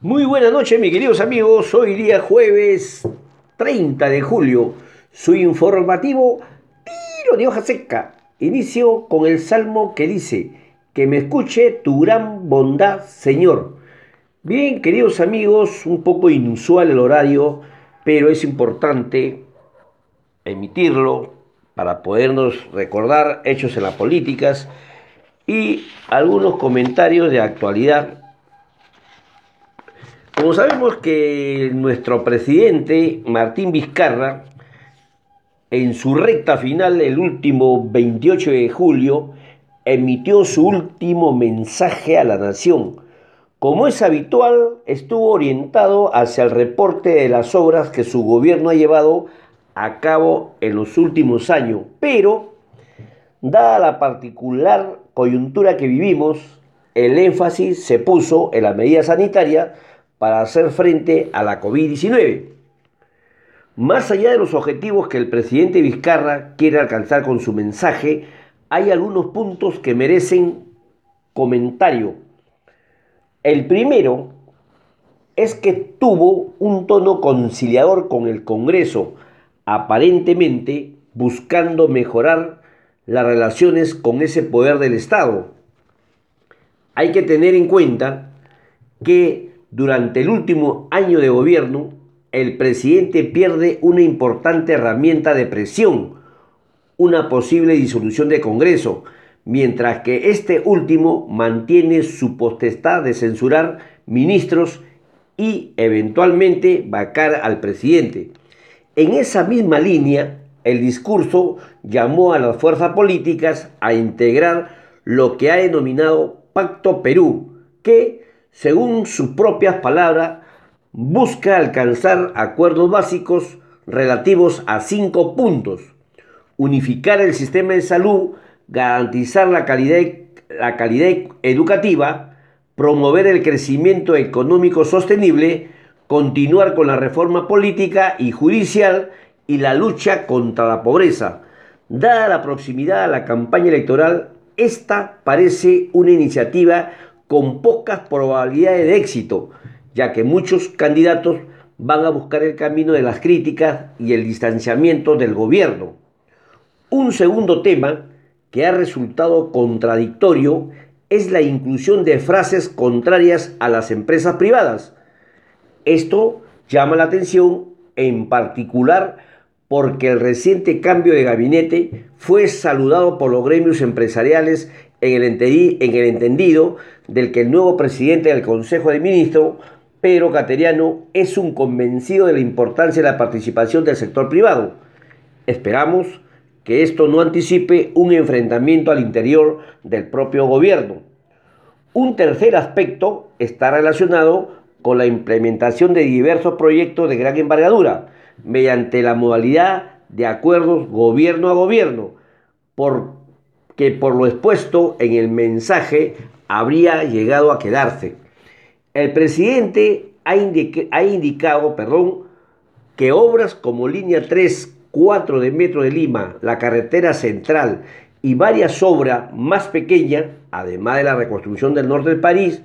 Muy buenas noches, mis queridos amigos. Hoy día jueves 30 de julio. Su informativo tiro de hoja seca. Inicio con el salmo que dice, que me escuche tu gran bondad, Señor. Bien, queridos amigos, un poco inusual el horario, pero es importante emitirlo para podernos recordar hechos en las políticas y algunos comentarios de actualidad como sabemos que nuestro presidente Martín Vizcarra, en su recta final, el último 28 de julio, emitió su último mensaje a la nación. Como es habitual, estuvo orientado hacia el reporte de las obras que su gobierno ha llevado a cabo en los últimos años, pero, dada la particular coyuntura que vivimos, el énfasis se puso en la medida sanitaria para hacer frente a la COVID-19. Más allá de los objetivos que el presidente Vizcarra quiere alcanzar con su mensaje, hay algunos puntos que merecen comentario. El primero es que tuvo un tono conciliador con el Congreso, aparentemente buscando mejorar las relaciones con ese poder del Estado. Hay que tener en cuenta que durante el último año de gobierno, el presidente pierde una importante herramienta de presión, una posible disolución de Congreso, mientras que este último mantiene su potestad de censurar ministros y eventualmente vacar al presidente. En esa misma línea, el discurso llamó a las fuerzas políticas a integrar lo que ha denominado Pacto Perú, que según sus propias palabras, busca alcanzar acuerdos básicos relativos a cinco puntos. Unificar el sistema de salud, garantizar la calidad, educativa, promover el crecimiento económico sostenible, continuar con la reforma política y judicial y la lucha contra la pobreza. Dada la proximidad a la campaña electoral, esta parece una iniciativa con pocas probabilidades de éxito, ya que muchos candidatos van a buscar el camino de las críticas y el distanciamiento del gobierno. Un segundo tema que ha resultado contradictorio es la inclusión de frases contrarias a las empresas privadas. Esto llama la atención en particular porque el reciente cambio de gabinete fue saludado por los gremios empresariales en el, entendido del que el nuevo presidente del Consejo de Ministros, Pedro Cateriano, es un convencido de la importancia de la participación del sector privado. Esperamos que esto no anticipe un enfrentamiento al interior del propio gobierno. Un tercer aspecto está relacionado con la implementación de diversos proyectos de gran envergadura mediante la modalidad de acuerdos gobierno a gobierno, por que por lo expuesto en el mensaje habría llegado a quedarse. El presidente ha, indicado perdón, que obras como línea 3, 4 de Metro de Lima, la carretera central y varias obras más pequeñas, además de la reconstrucción del norte de París,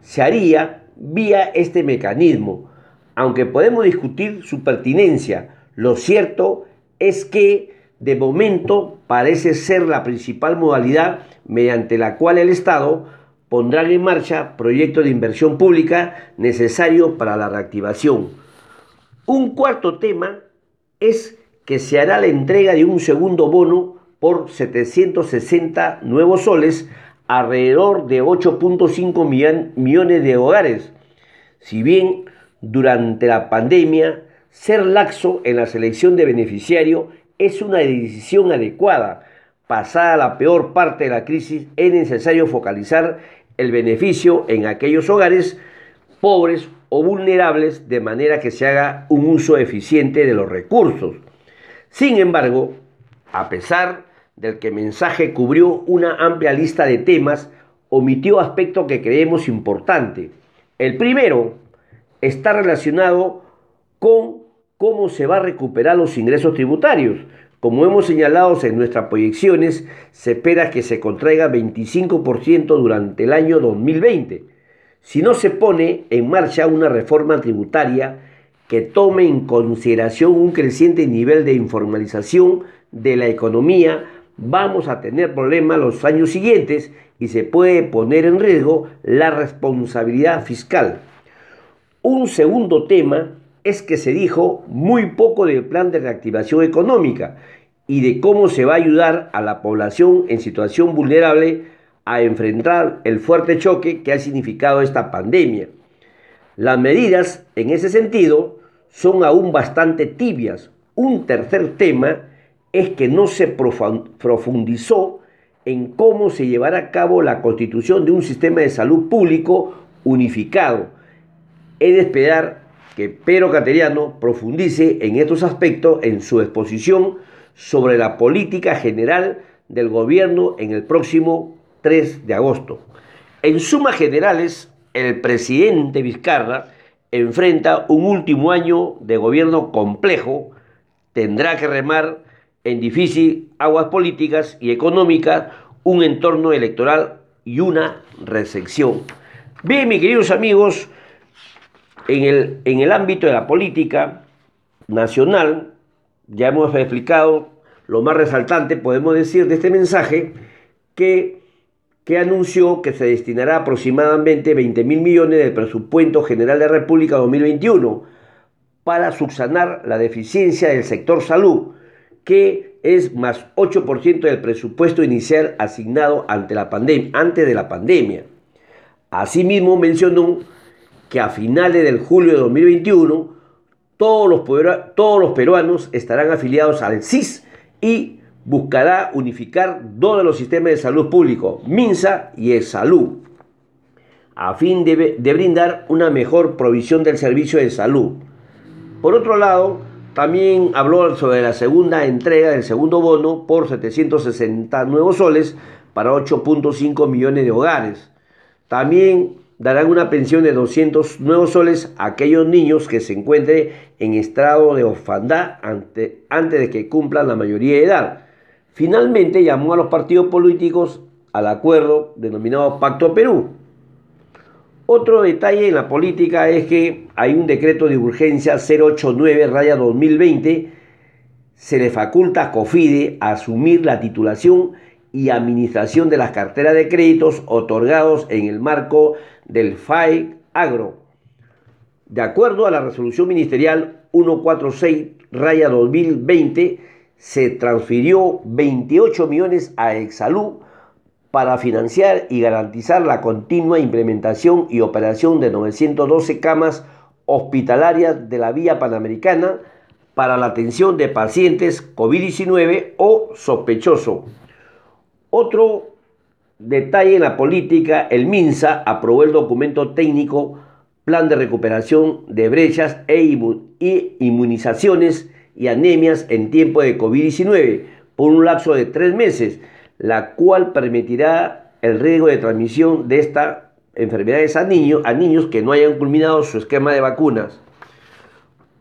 se haría vía este mecanismo. Aunque podemos discutir su pertinencia, lo cierto es que de momento parece ser la principal modalidad mediante la cual el Estado pondrá en marcha proyectos de inversión pública necesarios para la reactivación. Un cuarto tema es que se hará la entrega de un segundo bono por 760 nuevos soles, alrededor de 8.5 millones de hogares. Si bien durante la pandemia ser laxo en la selección de beneficiario es una decisión adecuada. Pasada la peor parte de la crisis, es necesario focalizar el beneficio en aquellos hogares pobres o vulnerables de manera que se haga un uso eficiente de los recursos. Sin embargo, a pesar del que mensaje cubrió una amplia lista de temas, omitió aspectos que creemos importantes. El primero está relacionado con cómo se va a recuperar los ingresos tributarios. Como hemos señalado en nuestras proyecciones, se espera que se contraiga 25% durante el año 2020. si no se pone en marcha una reforma tributaria que tome en consideración un creciente nivel de informalización de la economía, vamos a tener problemas los años siguientes y se puede poner en riesgo la responsabilidad fiscal. Un segundo tema es que se dijo muy poco del plan de reactivación económica y de cómo se va a ayudar a la población en situación vulnerable a enfrentar el fuerte choque que ha significado esta pandemia. Las medidas en ese sentido son aún bastante tibias. Un tercer tema es que no se profundizó en cómo se llevará a cabo la constitución de un sistema de salud público unificado. He de esperar que Pedro Cateriano profundice en estos aspectos en su exposición sobre la política general del gobierno en el próximo 3 de agosto. En sumas generales, el presidente Vizcarra enfrenta un último año de gobierno complejo, tendrá que remar en difícil aguas políticas y económicas, un entorno electoral y una recepción. Bien, mis queridos amigos, en el, en el ámbito de la política nacional, ya hemos explicado lo más resaltante, podemos decir, de este mensaje, que, que anunció que se destinará aproximadamente 20 mil millones del presupuesto general de la República 2021 para subsanar la deficiencia del sector salud, que es más 8% del presupuesto inicial asignado ante la antes de la pandemia. Asimismo, mencionó que a finales del julio de 2021 todos los, todos los peruanos estarán afiliados al CIS y buscará unificar dos los sistemas de salud público, MINSA y ESALUD, a fin de, de brindar una mejor provisión del servicio de salud. Por otro lado, también habló sobre la segunda entrega del segundo bono por 760 nuevos soles para 8.5 millones de hogares. También darán una pensión de 200 nuevos soles a aquellos niños que se encuentren en estado de orfandad antes de que cumplan la mayoría de edad. Finalmente llamó a los partidos políticos al acuerdo denominado Pacto Perú. Otro detalle en la política es que hay un decreto de urgencia 089-2020, se le faculta a COFIDE a asumir la titulación y administración de las carteras de créditos otorgados en el marco del FAI Agro. De acuerdo a la resolución ministerial 146-2020, se transfirió 28 millones a Exalú para financiar y garantizar la continua implementación y operación de 912 camas hospitalarias de la vía panamericana para la atención de pacientes COVID-19 o sospechoso. Otro detalle en la política, el MINSA aprobó el documento técnico Plan de Recuperación de Brechas e Inmunizaciones y Anemias en tiempo de COVID-19 por un lapso de tres meses, la cual permitirá el riesgo de transmisión de esta enfermedades a niños, a niños que no hayan culminado su esquema de vacunas.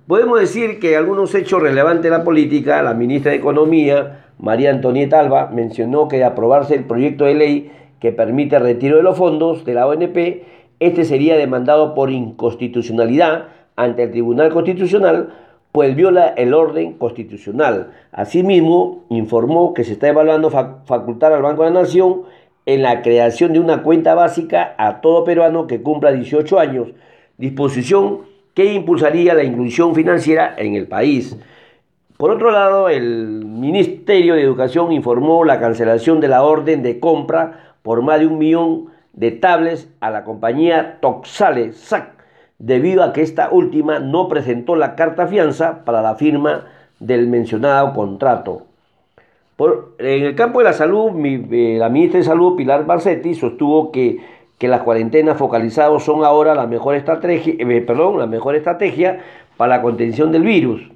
Podemos decir que algunos hechos relevantes de la política, la ministra de Economía, María Antonieta Alba mencionó que de aprobarse el proyecto de ley que permite el retiro de los fondos de la ONP, este sería demandado por inconstitucionalidad ante el Tribunal Constitucional, pues viola el orden constitucional. Asimismo, informó que se está evaluando facultar al Banco de la Nación en la creación de una cuenta básica a todo peruano que cumpla 18 años, disposición que impulsaría la inclusión financiera en el país. Por otro lado, el Ministerio de Educación informó la cancelación de la orden de compra por más de un millón de tablets a la compañía Toxale SAC, debido a que esta última no presentó la carta fianza para la firma del mencionado contrato. en el campo de la salud, eh, la ministra de Salud, Pilar Barcetti, sostuvo que, que las cuarentenas focalizadas son ahora la mejor estrategia, eh, perdón, la mejor estrategia para la contención del virus.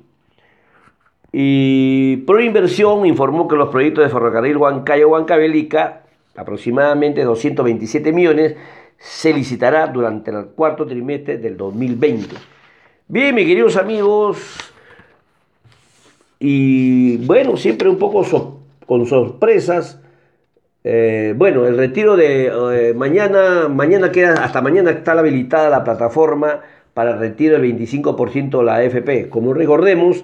Y Proinversión informó que los proyectos de ferrocarril Huancayo-Huancavelica, aproximadamente 227 millones, se licitará durante el cuarto trimestre del 2020. Bien, mis queridos amigos, y bueno, siempre un poco con sorpresas, Eh, bueno, el retiro de eh, mañana, mañana queda, hasta mañana está habilitada la plataforma para el retiro del 25% de la AFP. Como recordemos,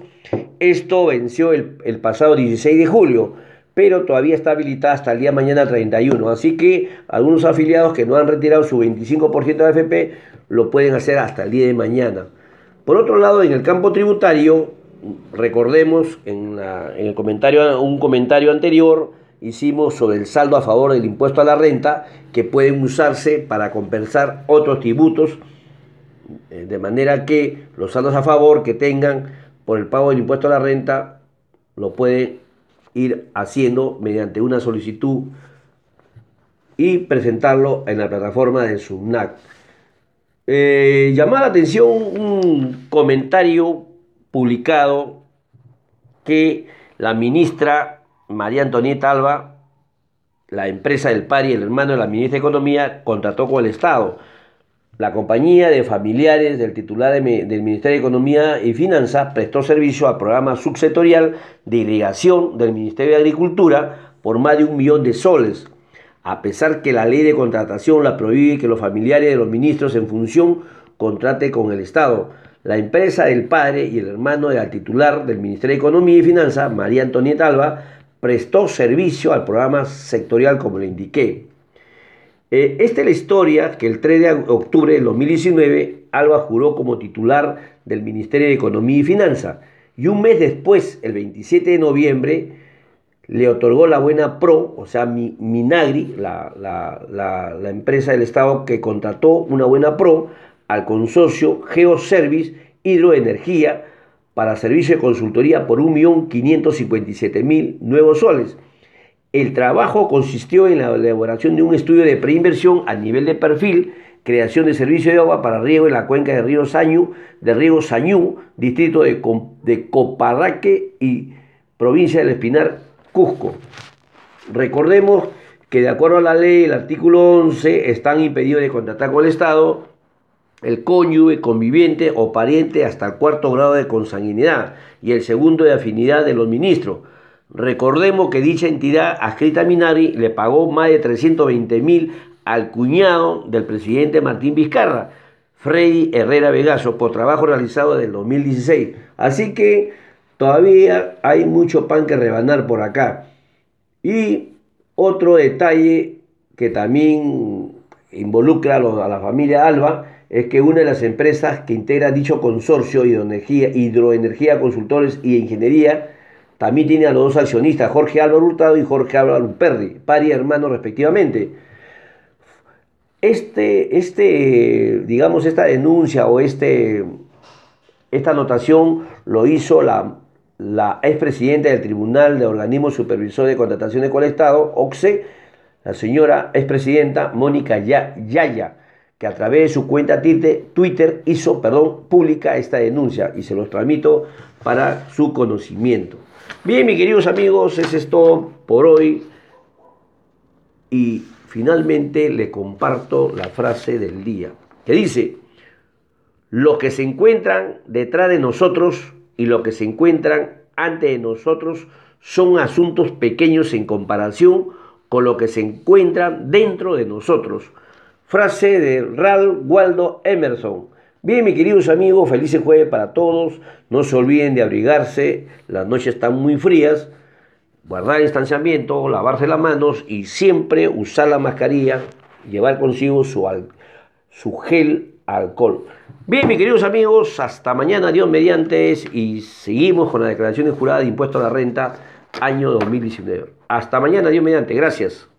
esto venció el, pasado 16 de julio, pero todavía está habilitada hasta el día mañana 31. Así que algunos afiliados que no han retirado su 25% de AFP lo pueden hacer hasta el día de mañana. Por otro lado, en el campo tributario, recordemos en, en el comentario, un comentario anterior, hicimos sobre el saldo a favor del impuesto a la renta que pueden usarse para compensar otros tributos, eh, de manera que los saldos a favor que tengan por el pago del impuesto a la renta lo pueden ir haciendo mediante una solicitud y presentarlo en la plataforma del SUNAC. Eh, la atención un comentario publicado que la ministra María Antonieta Alba, la empresa del PARI, el hermano de la ministra de Economía, contrató con el Estado. La compañía de familiares del titular del Ministerio de Economía y Finanzas prestó servicio al programa subsectorial de irrigación del Ministerio de Agricultura por más de un millón de soles, a pesar que la ley de contratación la prohíbe que los familiares de los ministros en función contrate con el Estado. La empresa del padre y el hermano del titular del Ministerio de Economía y Finanzas, María Antonieta Alba, prestó servicio al programa sectorial como le indiqué. Eh, esta es la historia que el 3 de octubre de 2019 Alba juró como titular del Ministerio de Economía y Finanzas y un mes después, el 27 de noviembre, le otorgó la buena PRO, o sea, Minagri, la, la empresa del Estado que contrató una buena PRO al consorcio Geoservice Hidroenergía para servicio de consultoría por 1.557.000 nuevos soles. El trabajo consistió en la elaboración de un estudio de preinversión a nivel de perfil, creación de servicio de agua para riego en la cuenca de río Sañu, de río Sañú, distrito de, de Coparraque y provincia del Espinar, Cusco. Recordemos que de acuerdo a la ley, el artículo 11, están impedidos de contratar con el Estado el cónyuge, conviviente o pariente hasta el cuarto grado de consanguinidad y el segundo de afinidad de los ministros. Recordemos que dicha entidad adscrita a Minari le pagó más de 320 mil al cuñado del presidente Martín Vizcarra, Freddy Herrera Vegaso, por trabajo realizado desde el 2016. Así que todavía hay mucho pan que rebanar por acá. Y otro detalle que también involucra a la familia Alba es que una de las empresas que integra dicho consorcio hidroenergía consultores y ingeniería también tiene a los dos accionistas, Jorge Álvaro Hurtado y Jorge Álvaro Perry, par y hermano respectivamente. Este, este, digamos, esta denuncia o este, esta anotación lo hizo la, la expresidenta del Tribunal de Organismo Supervisor de Contrataciones con el Estado, OXE, la señora expresidenta Mónica Yaya que a través de su cuenta Twitter hizo, perdón, pública esta denuncia y se los transmito para su conocimiento. Bien, mis queridos amigos, es todo por hoy. Y finalmente le comparto la frase del día, que dice, los que se encuentran detrás de nosotros y los que se encuentran ante de nosotros son asuntos pequeños en comparación con lo que se encuentran dentro de nosotros Frase de Ralph Waldo Emerson. Bien, mis queridos amigos, felices jueves para todos. No se olviden de abrigarse, las noches están muy frías. Guardar distanciamiento, lavarse las manos y siempre usar la mascarilla, llevar consigo su, su gel alcohol. Bien, mis queridos amigos, hasta mañana, Dios mediante, y seguimos con la declaración de jurada de impuesto a la renta año 2019. Hasta mañana, Dios mediante, gracias.